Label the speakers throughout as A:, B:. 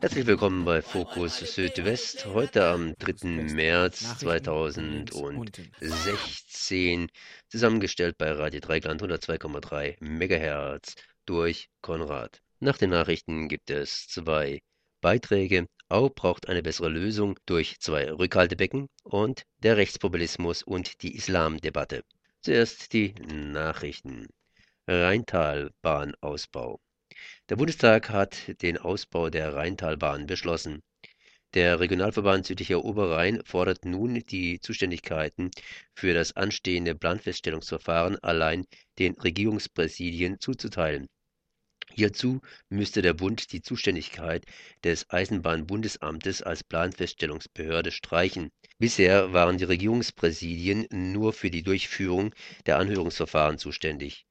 A: Herzlich willkommen bei Fokus Südwest. Heute am 3. März 2016. Zusammengestellt bei Radio Dreigland 102,3 MHz durch Konrad. Nach den Nachrichten gibt es zwei Beiträge. Au braucht eine bessere Lösung durch zwei Rückhaltebecken und der Rechtspopulismus und die Islamdebatte. Zuerst die Nachrichten. Rheintalbahnausbau. Der Bundestag hat den Ausbau der Rheintalbahn beschlossen. Der Regionalverband Südlicher Oberrhein fordert nun die Zuständigkeiten für das anstehende Planfeststellungsverfahren allein den Regierungspräsidien zuzuteilen. Hierzu müsste der Bund die Zuständigkeit des Eisenbahnbundesamtes als Planfeststellungsbehörde streichen. Bisher waren die Regierungspräsidien nur für die Durchführung der Anhörungsverfahren zuständig.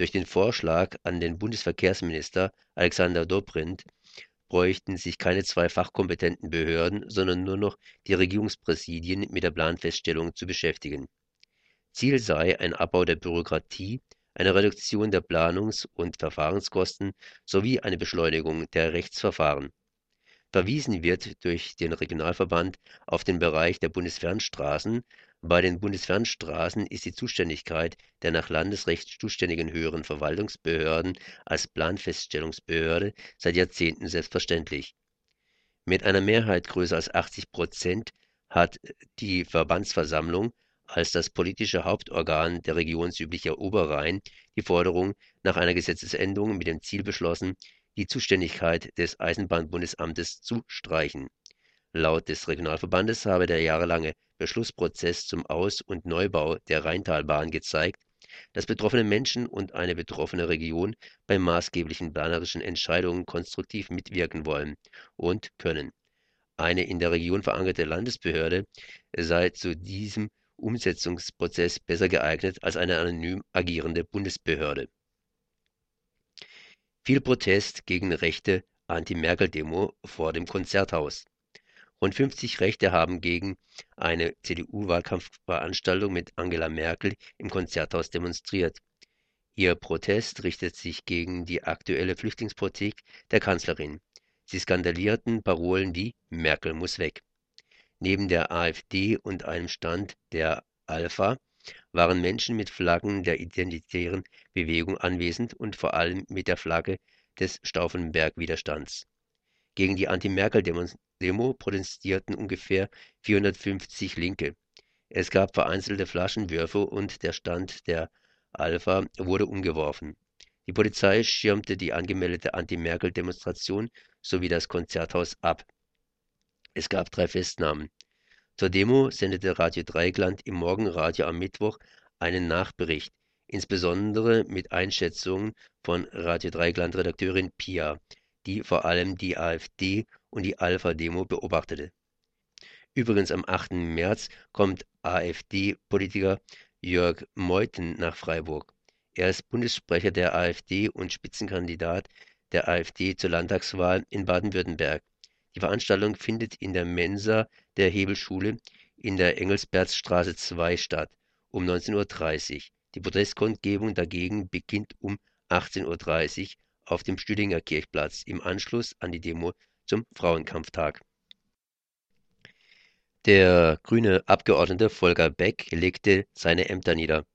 A: Durch den Vorschlag an den Bundesverkehrsminister Alexander Dobrindt bräuchten sich keine zwei fachkompetenten Behörden, sondern nur noch die Regierungspräsidien mit der Planfeststellung zu beschäftigen. Ziel sei ein Abbau der Bürokratie, eine Reduktion der Planungs- und Verfahrenskosten sowie eine Beschleunigung der Rechtsverfahren. Verwiesen wird durch den Regionalverband auf den Bereich der Bundesfernstraßen bei den Bundesfernstraßen ist die Zuständigkeit der nach Landesrecht zuständigen höheren Verwaltungsbehörden als Planfeststellungsbehörde seit Jahrzehnten selbstverständlich. Mit einer Mehrheit größer als 80 Prozent hat die Verbandsversammlung als das politische Hauptorgan der regionsüblicher Oberrhein die Forderung nach einer Gesetzesänderung mit dem Ziel beschlossen, die Zuständigkeit des Eisenbahnbundesamtes zu streichen. Laut des Regionalverbandes habe der jahrelange Beschlussprozess zum Aus- und Neubau der Rheintalbahn gezeigt, dass betroffene Menschen und eine betroffene Region bei maßgeblichen planerischen Entscheidungen konstruktiv mitwirken wollen und können. Eine in der Region verankerte Landesbehörde sei zu diesem Umsetzungsprozess besser geeignet als eine anonym agierende Bundesbehörde. Viel Protest gegen rechte Anti-Merkel-Demo vor dem Konzerthaus. Rund 50 Rechte haben gegen eine CDU-Wahlkampfveranstaltung mit Angela Merkel im Konzerthaus demonstriert. Ihr Protest richtet sich gegen die aktuelle Flüchtlingspolitik der Kanzlerin. Sie skandalierten Parolen wie Merkel muss weg. Neben der AfD und einem Stand der Alpha waren Menschen mit Flaggen der identitären Bewegung anwesend und vor allem mit der Flagge des Stauffenberg-Widerstands. Gegen die Anti-Merkel-Demo protestierten ungefähr 450 Linke. Es gab vereinzelte Flaschenwürfe und der Stand der Alpha wurde umgeworfen. Die Polizei schirmte die angemeldete Anti-Merkel-Demonstration sowie das Konzerthaus ab. Es gab drei Festnahmen. Zur Demo sendete Radio Dreigland im Morgenradio am Mittwoch einen Nachbericht, insbesondere mit Einschätzungen von Radio Dreigland-Redakteurin Pia, die vor allem die AfD und die Alpha-Demo beobachtete. Übrigens am 8. März kommt AfD-Politiker Jörg Meuthen nach Freiburg. Er ist Bundessprecher der AfD und Spitzenkandidat der AfD zur Landtagswahl in Baden-Württemberg. Die Veranstaltung findet in der Mensa der Hebelschule in der Engelsbertstraße 2 statt, um 19.30 Uhr. Die Protestkundgebung dagegen beginnt um 18.30 Uhr auf dem Stühlinger Kirchplatz im Anschluss an die Demo zum Frauenkampftag. Der grüne Abgeordnete Volker Beck legte seine Ämter nieder.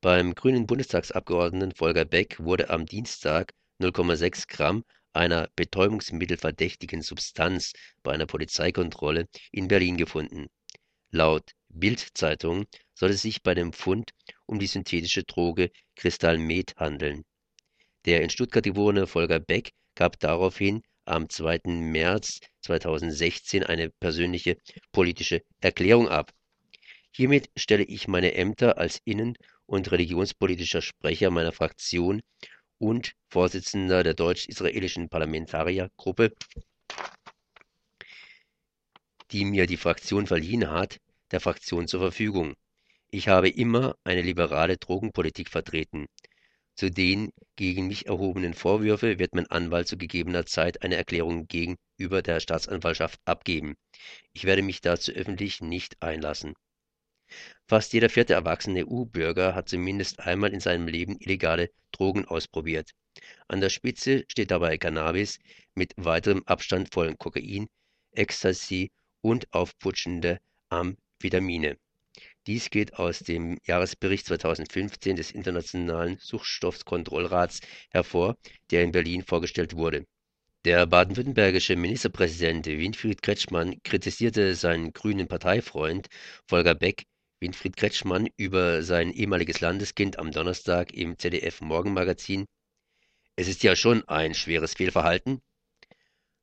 A: Beim grünen Bundestagsabgeordneten Volker Beck wurde am Dienstag 0,6 Gramm einer betäubungsmittelverdächtigen Substanz bei einer Polizeikontrolle in Berlin gefunden. Laut Bild-Zeitung soll es sich bei dem Fund um die synthetische Droge Kristallmet handeln. Der in Stuttgart geborene Volker Beck gab daraufhin am 2. März 2016 eine persönliche politische Erklärung ab. Hiermit stelle ich meine Ämter als innen- und religionspolitischer Sprecher meiner Fraktion und Vorsitzender der deutsch-israelischen Parlamentariergruppe, die mir die Fraktion verliehen hat, der Fraktion zur Verfügung. Ich habe immer eine liberale Drogenpolitik vertreten. Zu den gegen mich erhobenen Vorwürfe wird mein Anwalt zu gegebener Zeit eine Erklärung gegenüber der Staatsanwaltschaft abgeben. Ich werde mich dazu öffentlich nicht einlassen. Fast jeder vierte erwachsene EU-Bürger hat zumindest einmal in seinem Leben illegale Drogen ausprobiert. An der Spitze steht dabei Cannabis mit weiterem Abstand vollen Kokain, Ecstasy und aufputschende Amphetamine. Dies geht aus dem Jahresbericht 2015 des Internationalen Suchtstoffkontrollrats hervor, der in Berlin vorgestellt wurde. Der baden-württembergische Ministerpräsident Winfried Kretschmann kritisierte seinen grünen Parteifreund Volker Beck Winfried Kretschmann über sein ehemaliges Landeskind am Donnerstag im ZDF-Morgenmagazin. Es ist ja schon ein schweres Fehlverhalten.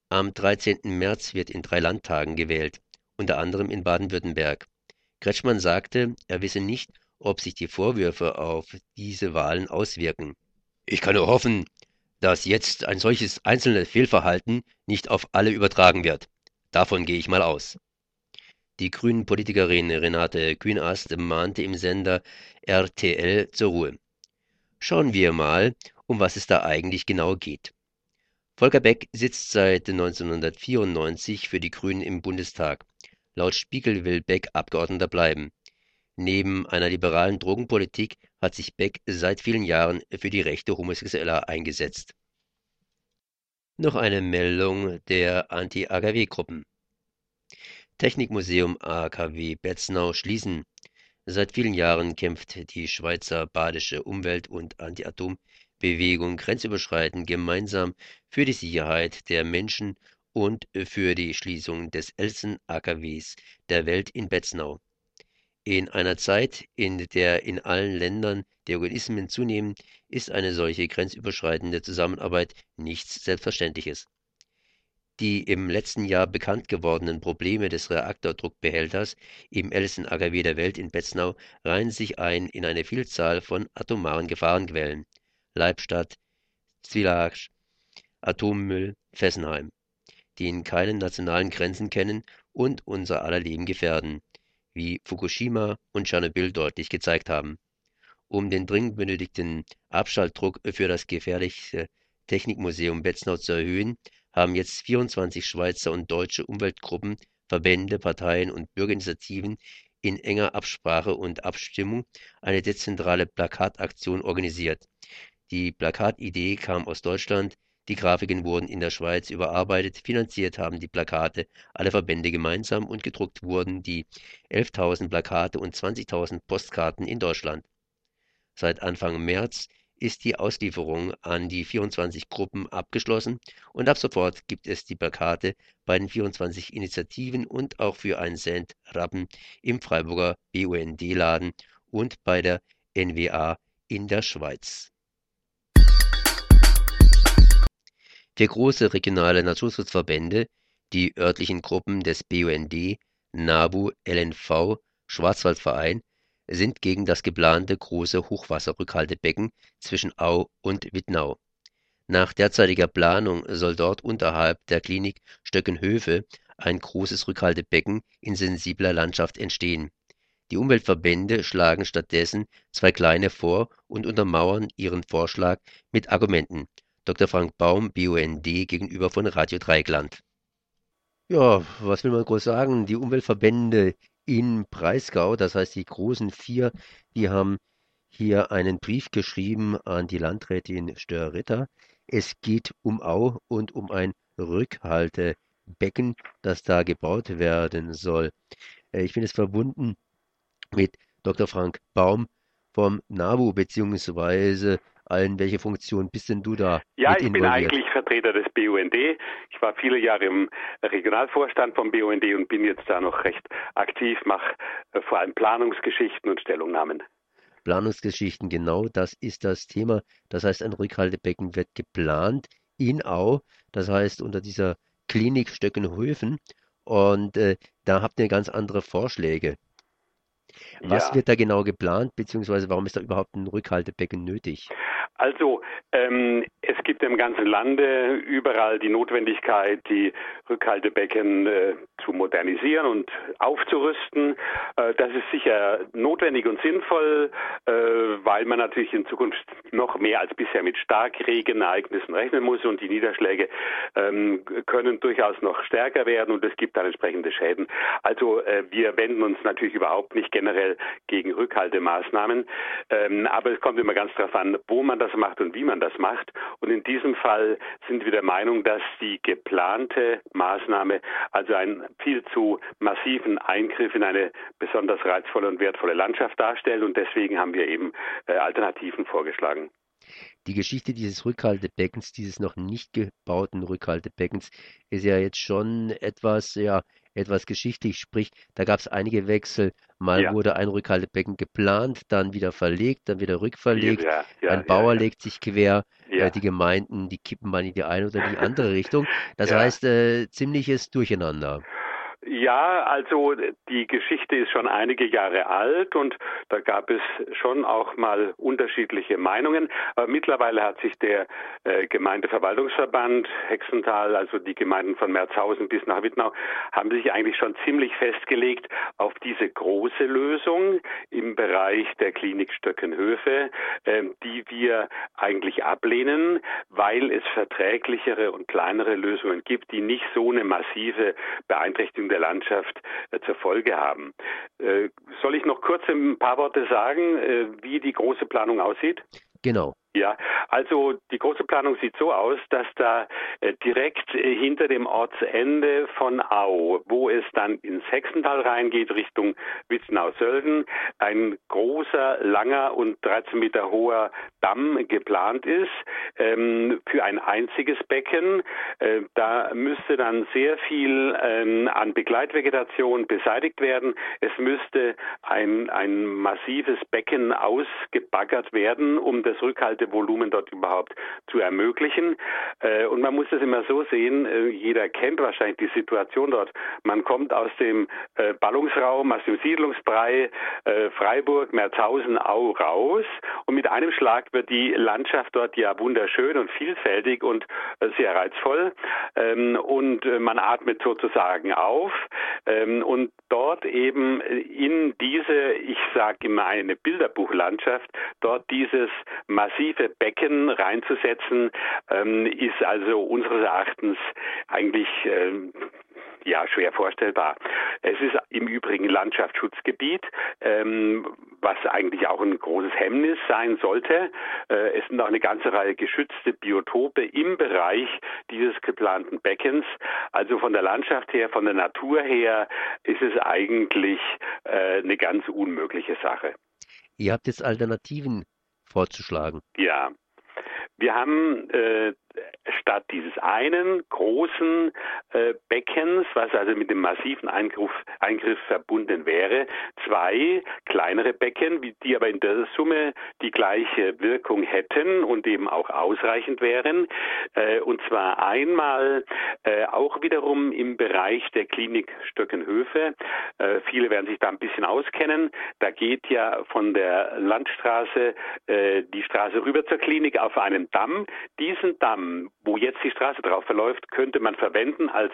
A: Am 13. März wird in drei Landtagen gewählt, unter anderem in Baden-Württemberg. Kretschmann sagte, er wisse nicht, ob sich die Vorwürfe auf diese Wahlen auswirken. Ich kann nur hoffen, dass jetzt ein solches einzelnes Fehlverhalten nicht auf alle übertragen wird. Davon gehe ich mal aus. Die Grünen-Politikerin Renate Kühnast mahnte im Sender RTL zur Ruhe. Schauen wir mal, um was es da eigentlich genau geht. Volker Beck sitzt seit 1994 für die Grünen im Bundestag. Laut Spiegel will Beck Abgeordneter bleiben. Neben einer liberalen Drogenpolitik hat sich Beck seit vielen Jahren für die Rechte Homosexueller eingesetzt. Noch eine Meldung der Anti-AKW-Gruppen. Technikmuseum AKW Betznau schließen. Seit vielen Jahren kämpft die Schweizer Badische Umwelt- und Anti-Atom-Bewegung grenzüberschreitend gemeinsam für die Sicherheit der Menschen und für die Schließung des ältesten AKWs der Welt in Betznau. In einer Zeit, in der in allen Ländern die Organismen zunehmen, ist eine solche grenzüberschreitende Zusammenarbeit nichts Selbstverständliches. Die im letzten Jahr bekannt gewordenen Probleme des Reaktordruckbehälters im ältesten AKW der Welt in Betznau reihen sich ein in eine Vielzahl von atomaren Gefahrenquellen Leibstadt, Svilaj, Atommüll, Fessenheim die keine nationalen Grenzen kennen und unser aller Leben gefährden, wie Fukushima und Tschernobyl deutlich gezeigt haben. Um den dringend benötigten Abschaltdruck für das gefährliche Technikmuseum Betznau zu erhöhen, haben jetzt 24 Schweizer und deutsche Umweltgruppen, Verbände, Parteien und Bürgerinitiativen in enger Absprache und Abstimmung eine dezentrale Plakataktion organisiert. Die Plakatidee kam aus Deutschland, die Grafiken wurden in der Schweiz überarbeitet, finanziert haben die Plakate alle Verbände gemeinsam und gedruckt wurden die 11.000 Plakate und 20.000 Postkarten in Deutschland. Seit Anfang März ist die Auslieferung an die 24 Gruppen abgeschlossen und ab sofort gibt es die Plakate bei den 24 Initiativen und auch für einen Cent Rappen im Freiburger BUND-Laden und bei der NWA in der Schweiz. Vier große regionale Naturschutzverbände, die örtlichen Gruppen des BUND, NABU, LNV, Schwarzwaldverein, sind gegen das geplante große Hochwasserrückhaltebecken zwischen Au und Wittnau. Nach derzeitiger Planung soll dort unterhalb der Klinik Stöckenhöfe ein großes Rückhaltebecken in sensibler Landschaft entstehen. Die Umweltverbände schlagen stattdessen zwei kleine vor und untermauern ihren Vorschlag mit Argumenten Dr. Frank Baum, BUND, gegenüber von Radio Dreigland. Ja, was will man groß sagen? Die Umweltverbände in Breisgau, das heißt die großen vier, die haben hier einen Brief geschrieben an die Landrätin Störritter. Es geht um Au und um ein Rückhaltebecken, das da gebaut werden soll. Äh, ich bin es verbunden mit Dr. Frank Baum vom NABU beziehungsweise allen. Welche Funktion bist denn du da?
B: Ja, ich bin eigentlich Vertreter des BUND. Ich war viele Jahre im Regionalvorstand vom BUND und bin jetzt da noch recht aktiv, mache äh, vor allem Planungsgeschichten und Stellungnahmen.
A: Planungsgeschichten, genau das ist das Thema. Das heißt, ein Rückhaltebecken wird geplant in Au, das heißt unter dieser Klinik Stöckenhöfen. Und äh, da habt ihr ganz andere Vorschläge. Was
B: ja.
A: wird da genau geplant, beziehungsweise warum ist da überhaupt ein Rückhaltebecken nötig?
B: Also ähm, es gibt im ganzen Lande überall die Notwendigkeit, die Rückhaltebecken äh, zu modernisieren und aufzurüsten. Äh, das ist sicher notwendig und sinnvoll, äh, weil man natürlich in Zukunft noch mehr als bisher mit Starkregenereignissen rechnen muss und die Niederschläge ähm, können durchaus noch stärker werden und es gibt dann entsprechende Schäden. Also äh, wir wenden uns natürlich überhaupt nicht generell gegen Rückhaltemaßnahmen, ähm, aber es kommt immer ganz darauf an, wo man das das macht und wie man das macht. Und in diesem Fall sind wir der Meinung, dass die geplante Maßnahme also einen viel zu massiven Eingriff in eine besonders reizvolle und wertvolle Landschaft darstellt. Und deswegen haben wir eben äh, Alternativen vorgeschlagen.
A: Die Geschichte dieses Rückhaltebeckens, dieses noch nicht gebauten Rückhaltebeckens, ist ja jetzt schon etwas, ja, etwas geschichtlich. Sprich, da gab es einige Wechsel. Mal ja. wurde ein Rückhaltebecken geplant, dann wieder verlegt, dann wieder rückverlegt. Ja, ja, ein Bauer legt sich quer. Äh, die Gemeinden, die kippen mal in die eine oder die andere Richtung. Das heißt, äh, ziemliches Durcheinander.
B: Ja, also die Geschichte ist schon einige Jahre alt und da gab es schon auch mal unterschiedliche Meinungen. Aber mittlerweile hat sich der äh, Gemeindeverwaltungsverband Hexental, also die Gemeinden von Merzhausen bis nach Wittnau, haben sich eigentlich schon ziemlich festgelegt auf diese große Lösung im Bereich der Klinik Stöckenhöfe, äh, die wir eigentlich ablehnen, weil es verträglichere und kleinere Lösungen gibt, die nicht so eine massive Beeinträchtigung der Landschaft äh, zur Folge haben. Äh, soll ich noch kurz ein paar Worte sagen, äh, wie die große Planung aussieht?
A: Genau.
B: Ja, also die große Planung sieht so aus, dass da äh, direkt äh, hinter dem Ortsende von Au, wo es dann ins Hexental reingeht, Richtung Witznau-Sölden, ein großer, langer und 13 Meter hoher Damm geplant ist ähm, für ein einziges Becken. Äh, da müsste dann sehr viel ähm, an Begleitvegetation beseitigt werden. Es müsste ein, ein massives Becken ausgebaggert werden, um das Rückhalt Volumen dort überhaupt zu ermöglichen. Äh, und man muss das immer so sehen, äh, jeder kennt wahrscheinlich die Situation dort. Man kommt aus dem äh, Ballungsraum, aus dem Siedlungsbrei Freiburg, Merzhausen, Au raus und mit einem Schlag wird die Landschaft dort ja wunderschön und vielfältig und sehr reizvoll ähm, und man atmet sozusagen auf ähm, und dort eben in diese, ich sage immer eine Bilderbuchlandschaft, dort dieses massive tiefe Becken reinzusetzen, ähm, ist also unseres Erachtens eigentlich ähm, ja schwer vorstellbar. Es ist im Übrigen Landschaftsschutzgebiet, ähm, was eigentlich auch ein großes Hemmnis sein sollte. Äh, es sind auch eine ganze Reihe geschützte Biotope im Bereich dieses geplanten Beckens. Also von der Landschaft her, von der Natur her ist es eigentlich äh, eine ganz unmögliche Sache.
A: Ihr habt jetzt Alternativen vorzuschlagen.
B: Ja. Wir haben äh, statt dieses einen großen äh, Beckens, was also mit dem massiven Eingriff, Eingriff verbunden wäre, zwei kleinere Becken, die aber in der Summe die gleiche Wirkung hätten und eben auch ausreichend wären. Äh, und zwar einmal äh, auch wiederum im Bereich der Klinik Stöckenhöfe. Äh, viele werden sich da ein bisschen auskennen. Da geht ja von der Landstraße äh, die Straße rüber zur Klinik auf einen Damm. Diesen Damm wo jetzt die Straße drauf verläuft, könnte man verwenden als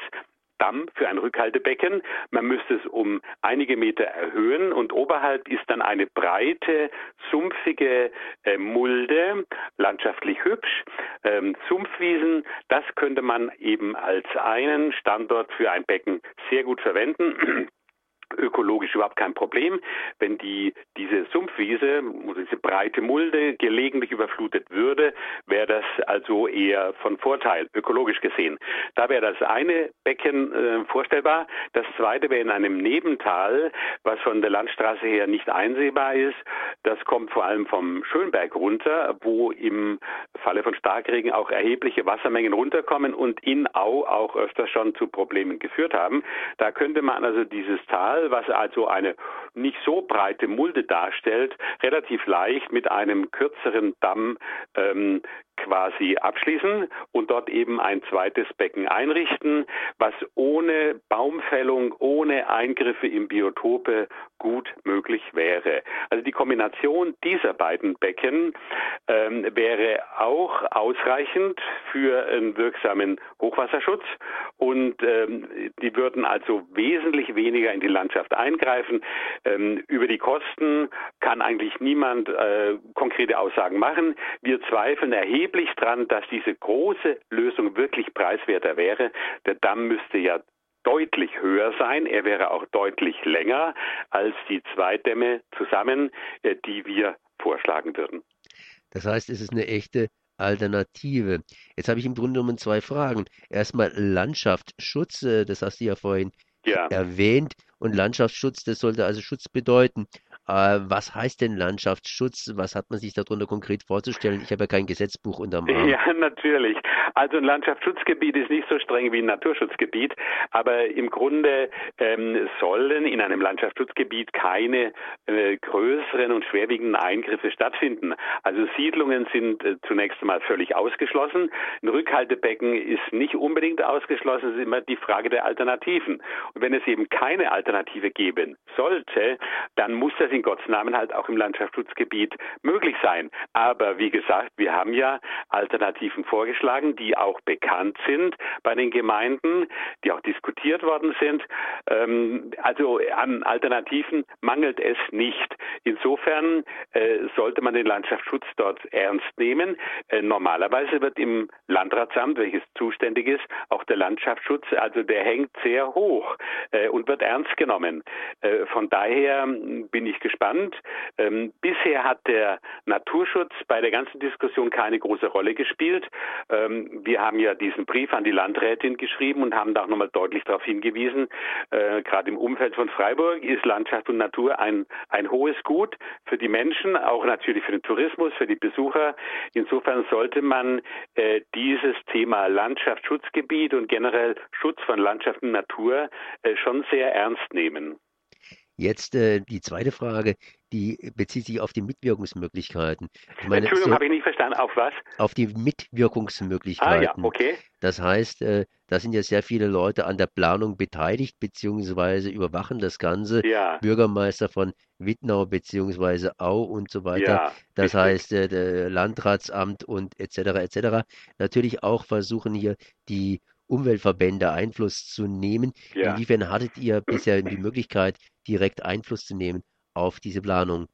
B: Damm für ein Rückhaltebecken. Man müsste es um einige Meter erhöhen und oberhalb ist dann eine breite, sumpfige äh, Mulde, landschaftlich hübsch. Ähm, Sumpfwiesen, das könnte man eben als einen Standort für ein Becken sehr gut verwenden ökologisch überhaupt kein Problem. Wenn die, diese Sumpfwiese, diese breite Mulde gelegentlich überflutet würde, wäre das also eher von Vorteil, ökologisch gesehen. Da wäre das eine Becken äh, vorstellbar. Das zweite wäre in einem Nebental, was von der Landstraße her nicht einsehbar ist. Das kommt vor allem vom Schönberg runter, wo im Falle von Starkregen auch erhebliche Wassermengen runterkommen und in Au auch öfter schon zu Problemen geführt haben. Da könnte man also dieses Tal was also eine nicht so breite Mulde darstellt, relativ leicht mit einem kürzeren Damm ähm, quasi abschließen und dort eben ein zweites Becken einrichten, was ohne Baumfällung, ohne Eingriffe in Biotope gut möglich wäre. Also die Kombination dieser beiden Becken ähm, wäre auch ausreichend für einen wirksamen Hochwasserschutz und ähm, die würden also wesentlich weniger in die Landschaft eingreifen. Ähm, über die Kosten kann eigentlich niemand äh, konkrete Aussagen machen. Wir zweifeln erheblich dran, dass diese große Lösung wirklich preiswerter wäre. Der Damm müsste ja deutlich höher sein. Er wäre auch deutlich länger als die zwei Dämme zusammen, äh, die wir vorschlagen würden.
A: Das heißt, es ist eine echte Alternative. Jetzt habe ich im Grunde genommen zwei Fragen. Erstmal Landschaftsschutz, äh, das hast du ja vorhin ja. erwähnt. Und Landschaftsschutz, das sollte also Schutz bedeuten. Äh, was heißt denn Landschaftsschutz? Was hat man sich darunter konkret vorzustellen? Ich habe ja kein Gesetzbuch unterm Arm.
B: Ja, natürlich. Also ein Landschaftsschutzgebiet ist nicht so streng wie ein Naturschutzgebiet, aber im Grunde ähm, sollen in einem Landschaftsschutzgebiet keine äh, größeren und schwerwiegenden Eingriffe stattfinden. Also Siedlungen sind äh, zunächst einmal völlig ausgeschlossen. Ein Rückhaltebecken ist nicht unbedingt ausgeschlossen. Es ist immer die Frage der Alternativen. Und wenn es eben keine Alternative geben sollte, dann muss das in Gottes Namen halt auch im Landschaftsschutzgebiet möglich sein. Aber wie gesagt, wir haben ja Alternativen vorgeschlagen, die auch bekannt sind bei den Gemeinden, die auch diskutiert worden sind. Ähm, also an Alternativen mangelt es nicht. Insofern äh, sollte man den Landschaftsschutz dort ernst nehmen. Äh, normalerweise wird im Landratsamt, welches zuständig ist, auch der Landschaftsschutz, also der hängt sehr hoch äh, und wird ernst genommen. Von daher bin ich gespannt. Ähm, bisher hat der Naturschutz bei der ganzen Diskussion keine große Rolle gespielt. Ähm, wir haben ja diesen Brief an die Landrätin geschrieben und haben da auch nochmal deutlich darauf hingewiesen, äh, gerade im Umfeld von Freiburg ist Landschaft und Natur ein, ein hohes Gut für die Menschen, auch natürlich für den Tourismus, für die Besucher. Insofern sollte man äh, dieses Thema Landschaftsschutzgebiet und generell Schutz von Landschaft und Natur äh, schon sehr ernst nehmen.
A: Jetzt äh, die zweite Frage, die bezieht sich auf die Mitwirkungsmöglichkeiten.
B: Ich meine, Entschuldigung, so, habe ich nicht verstanden. Auf was?
A: Auf die Mitwirkungsmöglichkeiten.
B: Ah ja, okay.
A: Das heißt, äh, da sind ja sehr viele Leute an der Planung beteiligt, beziehungsweise überwachen das Ganze.
B: Ja.
A: Bürgermeister von Wittnau, beziehungsweise Au und so weiter. Ja, das heißt, äh, Landratsamt und etc. etc. Natürlich auch versuchen hier die Umweltverbände Einfluss zu nehmen. Ja. Inwiefern hattet ihr bisher die Möglichkeit, direkt Einfluss zu nehmen auf diese Planung?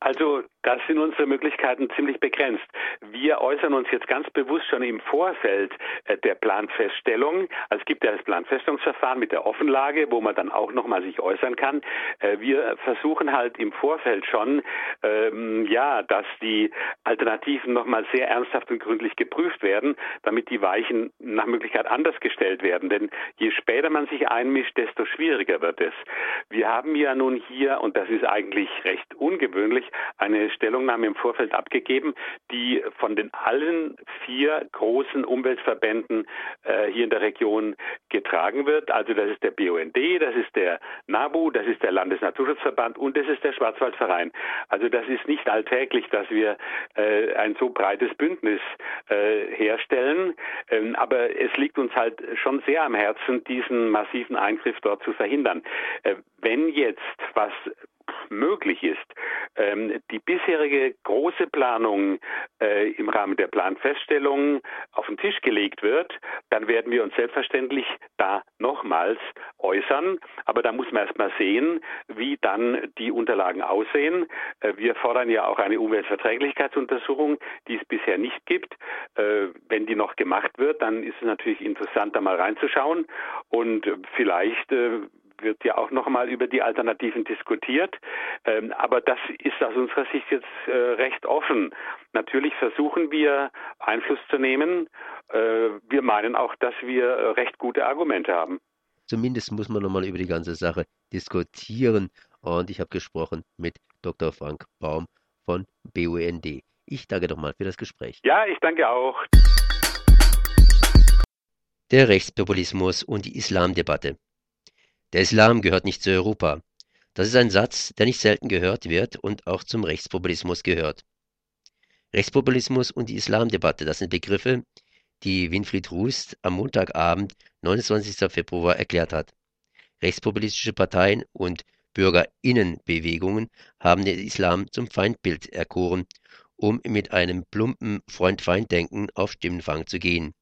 B: Also da sind unsere Möglichkeiten ziemlich begrenzt. Wir äußern uns jetzt ganz bewusst schon im Vorfeld äh, der Planfeststellung. Also es gibt ja das Planfeststellungsverfahren mit der Offenlage, wo man dann auch nochmal sich äußern kann. Äh, wir versuchen halt im Vorfeld schon, ähm, ja, dass die Alternativen nochmal sehr ernsthaft und gründlich geprüft werden, damit die Weichen nach Möglichkeit anders gestellt werden. Denn je später man sich einmischt, desto schwieriger wird es. Wir haben ja nun hier, und das ist eigentlich recht ungewöhnlich, eine Stellungnahme im Vorfeld abgegeben, die von den allen vier großen Umweltverbänden äh, hier in der Region getragen wird. Also das ist der BUND, das ist der NABU, das ist der Landesnaturschutzverband und das ist der Schwarzwaldverein. Also das ist nicht alltäglich, dass wir äh, ein so breites Bündnis äh, herstellen. Ähm, aber es liegt uns halt schon sehr am Herzen, diesen massiven Eingriff dort zu verhindern. Äh, wenn jetzt was möglich ist, ähm, die bisherige große Planung äh, im Rahmen der Planfeststellung auf den Tisch gelegt wird, dann werden wir uns selbstverständlich da nochmals äußern. Aber da muss man erst mal sehen, wie dann die Unterlagen aussehen. Äh, wir fordern ja auch eine Umweltverträglichkeitsuntersuchung, die es bisher nicht gibt. Äh, wenn die noch gemacht wird, dann ist es natürlich interessant, da mal reinzuschauen und vielleicht äh, wird ja auch noch mal über die Alternativen diskutiert. Ähm, aber das ist aus unserer Sicht jetzt äh, recht offen. Natürlich versuchen wir Einfluss zu nehmen. Äh, wir meinen auch, dass wir äh, recht gute Argumente haben.
A: Zumindest muss man noch mal über die ganze Sache diskutieren. Und ich habe gesprochen mit Dr. Frank Baum von BUND. Ich danke doch mal für das Gespräch.
B: Ja, ich danke auch.
A: Der Rechtspopulismus und die Islamdebatte. Der Islam gehört nicht zu Europa. Das ist ein Satz, der nicht selten gehört wird und auch zum Rechtspopulismus gehört. Rechtspopulismus und die Islamdebatte, das sind Begriffe, die Winfried Rust am Montagabend, 29. Februar, erklärt hat. Rechtspopulistische Parteien und Bürgerinnenbewegungen haben den Islam zum Feindbild erkoren, um mit einem plumpen Freund-Feind-Denken auf Stimmenfang zu gehen.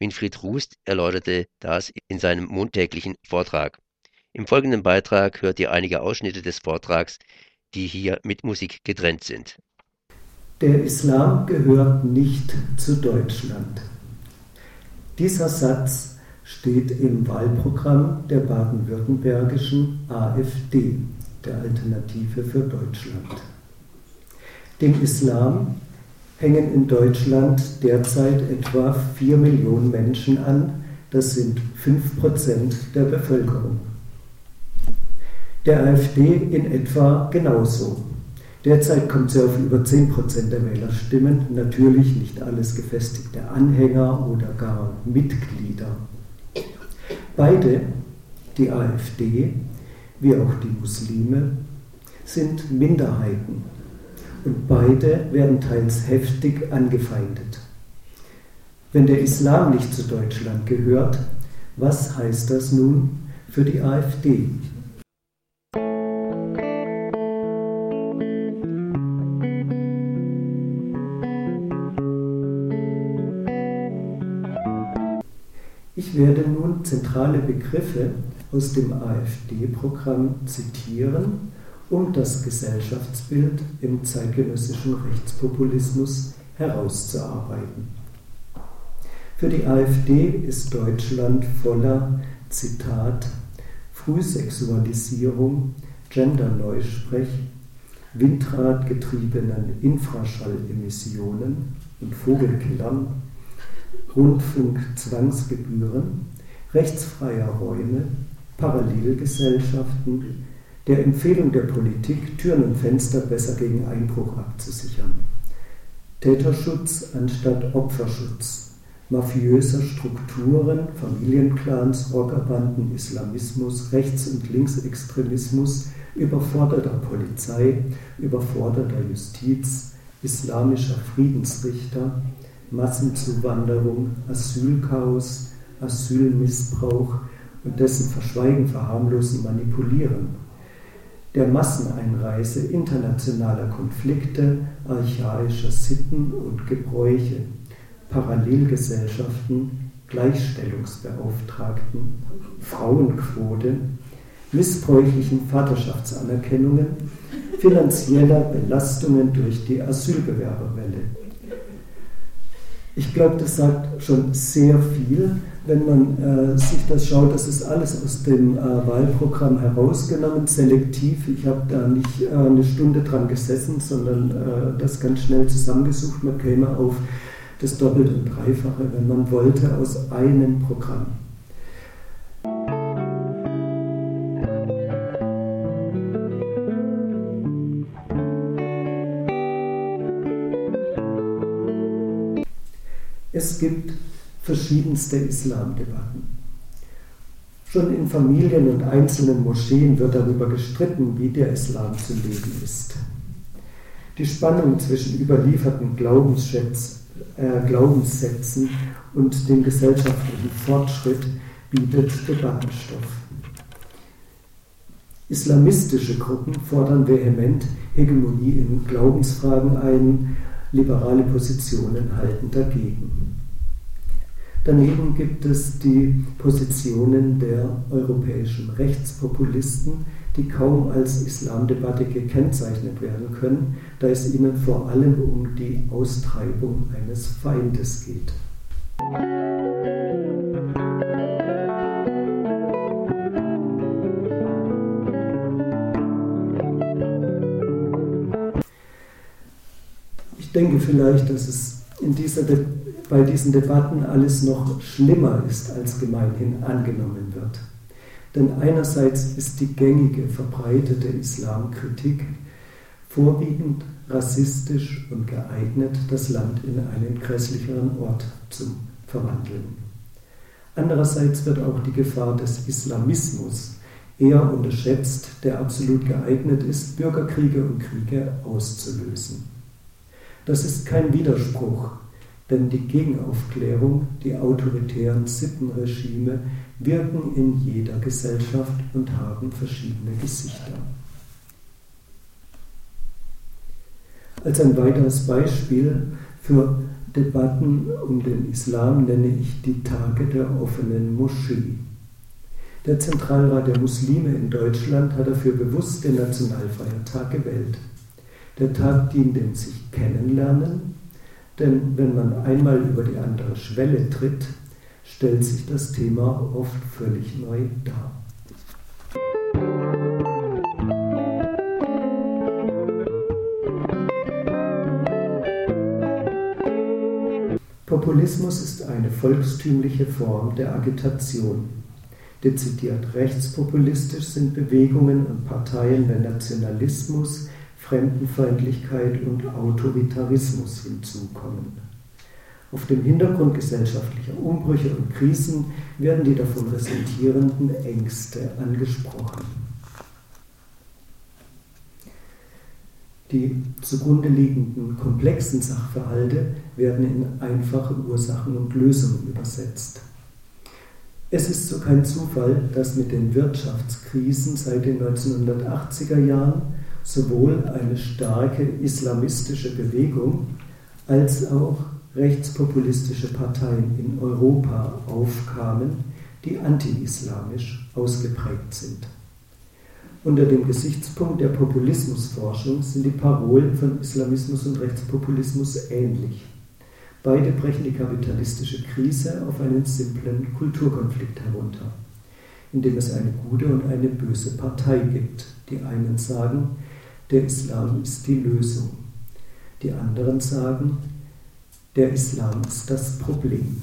A: Winfried Rust erläuterte das in seinem montäglichen Vortrag. Im folgenden Beitrag hört ihr einige Ausschnitte des Vortrags, die hier mit Musik getrennt sind.
C: Der Islam gehört nicht zu Deutschland. Dieser Satz steht im Wahlprogramm der baden-württembergischen AfD, der Alternative für Deutschland. Dem Islam hängen in Deutschland derzeit etwa 4 Millionen Menschen an, das sind 5% der Bevölkerung. Der AfD in etwa genauso. Derzeit kommt sie auf über 10% der Wählerstimmen, natürlich nicht alles gefestigte Anhänger oder gar Mitglieder. Beide, die AfD wie auch die Muslime, sind Minderheiten und beide werden teils heftig angefeindet. Wenn der Islam nicht zu Deutschland gehört, was heißt das nun für die AfD? Ich werde nun zentrale Begriffe aus dem AfD-Programm zitieren, um das Gesellschaftsbild im zeitgenössischen Rechtspopulismus herauszuarbeiten. Für die AfD ist Deutschland voller, Zitat, Frühsexualisierung, Genderneusprech, windradgetriebenen Infraschallemissionen und Vogelkillern Rundfunkzwangsgebühren, rechtsfreier Räume, Parallelgesellschaften, der Empfehlung der Politik, Türen und Fenster besser gegen Einbruch abzusichern. Täterschutz anstatt Opferschutz, mafiöser Strukturen, Familienclans, Rockerbanden, Islamismus, Rechts- und Linksextremismus, überforderter Polizei, überforderter Justiz, islamischer Friedensrichter, Massenzuwanderung, Asylchaos, Asylmissbrauch und dessen Verschweigen, Verharmlosen, Manipulieren, der Masseneinreise internationaler Konflikte, archaischer Sitten und Gebräuche, Parallelgesellschaften, Gleichstellungsbeauftragten, Frauenquote, missbräuchlichen Vaterschaftsanerkennungen, finanzieller Belastungen durch die Asylbewerberwelle ich glaube, das sagt schon sehr viel, wenn man äh, sich das schaut. Das ist alles aus dem äh, Wahlprogramm herausgenommen, selektiv. Ich habe da nicht äh, eine Stunde dran gesessen, sondern äh, das ganz schnell zusammengesucht. Man käme auf das Doppelte und Dreifache, wenn man wollte, aus einem Programm. Es gibt verschiedenste Islamdebatten. Schon in Familien und einzelnen Moscheen wird darüber gestritten, wie der Islam zu leben ist. Die Spannung zwischen überlieferten äh, Glaubenssätzen und dem gesellschaftlichen Fortschritt bietet Debattenstoff. Islamistische Gruppen fordern vehement Hegemonie in Glaubensfragen ein liberale Positionen halten dagegen. Daneben gibt es die Positionen der europäischen Rechtspopulisten, die kaum als Islamdebatte gekennzeichnet werden können, da es ihnen vor allem um die Austreibung eines Feindes geht. Denke vielleicht, dass es in dieser bei diesen Debatten alles noch schlimmer ist, als gemeinhin angenommen wird. Denn einerseits ist die gängige, verbreitete Islamkritik vorwiegend rassistisch und geeignet, das Land in einen grässlicheren Ort zu verwandeln. Andererseits wird auch die Gefahr des Islamismus eher unterschätzt, der absolut geeignet ist, Bürgerkriege und Kriege auszulösen. Das ist kein Widerspruch, denn die Gegenaufklärung, die autoritären Sittenregime wirken in jeder Gesellschaft und haben verschiedene Gesichter. Als ein weiteres Beispiel für Debatten um den Islam nenne ich die Tage der offenen Moschee. Der Zentralrat der Muslime in Deutschland hat dafür bewusst den Nationalfeiertag gewählt. Der Tag dient dem sich kennenlernen, denn wenn man einmal über die andere Schwelle tritt, stellt sich das Thema oft völlig neu dar. Populismus ist eine volkstümliche Form der Agitation. Dezidiert rechtspopulistisch sind Bewegungen und Parteien, wenn Nationalismus, Fremdenfeindlichkeit und Autoritarismus hinzukommen. Auf dem Hintergrund gesellschaftlicher Umbrüche und Krisen werden die davon resultierenden Ängste angesprochen. Die zugrunde liegenden komplexen Sachverhalte werden in einfache Ursachen und Lösungen übersetzt. Es ist so kein Zufall, dass mit den Wirtschaftskrisen seit den 1980er Jahren sowohl eine starke islamistische Bewegung als auch rechtspopulistische Parteien in Europa aufkamen, die anti-islamisch ausgeprägt sind. Unter dem Gesichtspunkt der Populismusforschung sind die Parolen von Islamismus und Rechtspopulismus ähnlich. Beide brechen die kapitalistische Krise auf einen simplen Kulturkonflikt herunter, indem es eine gute und eine böse Partei gibt. Die einen sagen, der Islam ist die Lösung. Die anderen sagen, der Islam ist das Problem.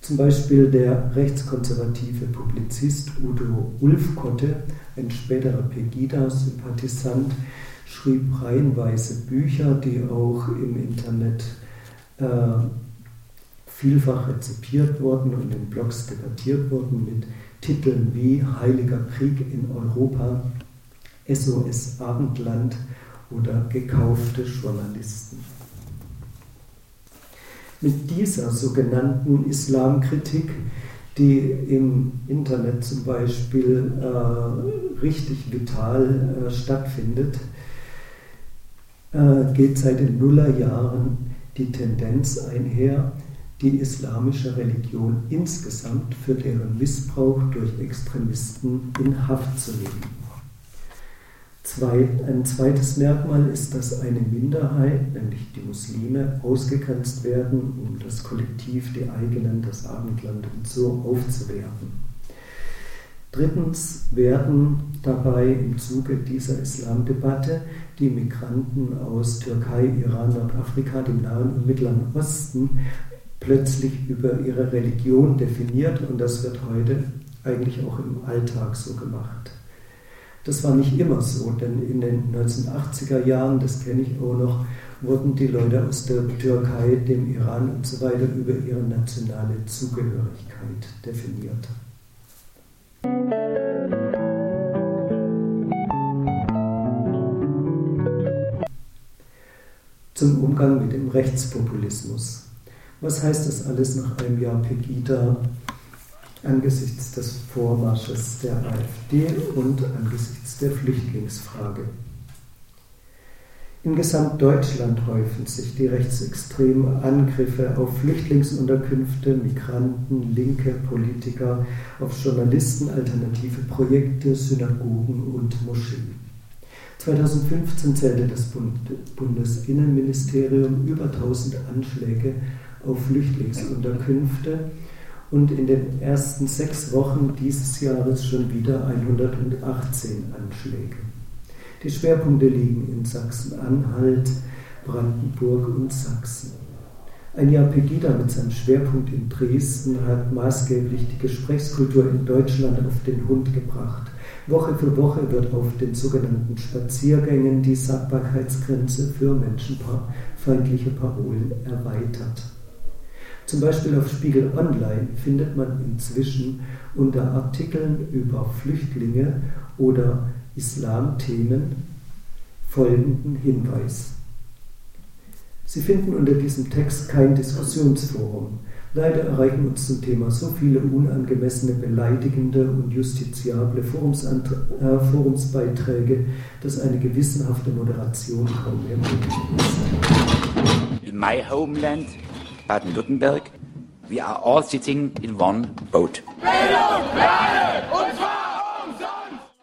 C: Zum Beispiel der rechtskonservative Publizist Udo Ulfkotte, ein späterer Pegida-Sympathisant, schrieb reihenweise Bücher, die auch im Internet äh, vielfach rezipiert wurden und in Blogs debattiert wurden mit Titeln wie Heiliger Krieg in Europa, SOS Abendland oder Gekaufte Journalisten. Mit dieser sogenannten Islamkritik, die im Internet zum Beispiel äh, richtig vital äh, stattfindet, äh, geht seit den Nullerjahren die Tendenz einher, die islamische Religion insgesamt für deren Missbrauch durch Extremisten in Haft zu nehmen. Zwei, ein zweites Merkmal ist, dass eine Minderheit, nämlich die Muslime, ausgegrenzt werden, um das Kollektiv, die eigenen, das Abendland und so aufzuwerten. Drittens werden dabei im Zuge dieser Islamdebatte die Migranten aus Türkei, Iran, Nordafrika, dem Nahen und Mittleren Osten plötzlich über ihre Religion definiert und das wird heute eigentlich auch im Alltag so gemacht. Das war nicht immer so, denn in den 1980er Jahren, das kenne ich auch noch, wurden die Leute aus der Türkei, dem Iran und so weiter über ihre nationale Zugehörigkeit definiert. Zum Umgang mit dem Rechtspopulismus. Was heißt das alles nach einem Jahr Pegida angesichts des Vormarsches der AfD und angesichts der Flüchtlingsfrage? In Gesamtdeutschland häufen sich die rechtsextremen Angriffe auf Flüchtlingsunterkünfte, Migranten, linke Politiker, auf Journalisten, alternative Projekte, Synagogen und Moscheen. 2015 zählte das Bundesinnenministerium über 1000 Anschläge auf Flüchtlingsunterkünfte und in den ersten sechs Wochen dieses Jahres schon wieder 118 Anschläge. Die Schwerpunkte liegen in Sachsen-Anhalt, Brandenburg und Sachsen. Ein Jahr Pegida mit seinem Schwerpunkt in Dresden hat maßgeblich die Gesprächskultur in Deutschland auf den Hund gebracht. Woche für Woche wird auf den sogenannten Spaziergängen die Sagbarkeitsgrenze für menschenfeindliche Parolen erweitert. Zum Beispiel auf Spiegel Online findet man inzwischen unter Artikeln über Flüchtlinge oder Islamthemen folgenden Hinweis. Sie finden unter diesem Text kein Diskussionsforum. Leider erreichen uns zum Thema so viele unangemessene, beleidigende und justiziable äh, Forumsbeiträge, dass eine gewissenhafte Moderation kaum mehr möglich
D: ist. In my homeland, Baden-Württemberg, we are all sitting in one boat. Bildung,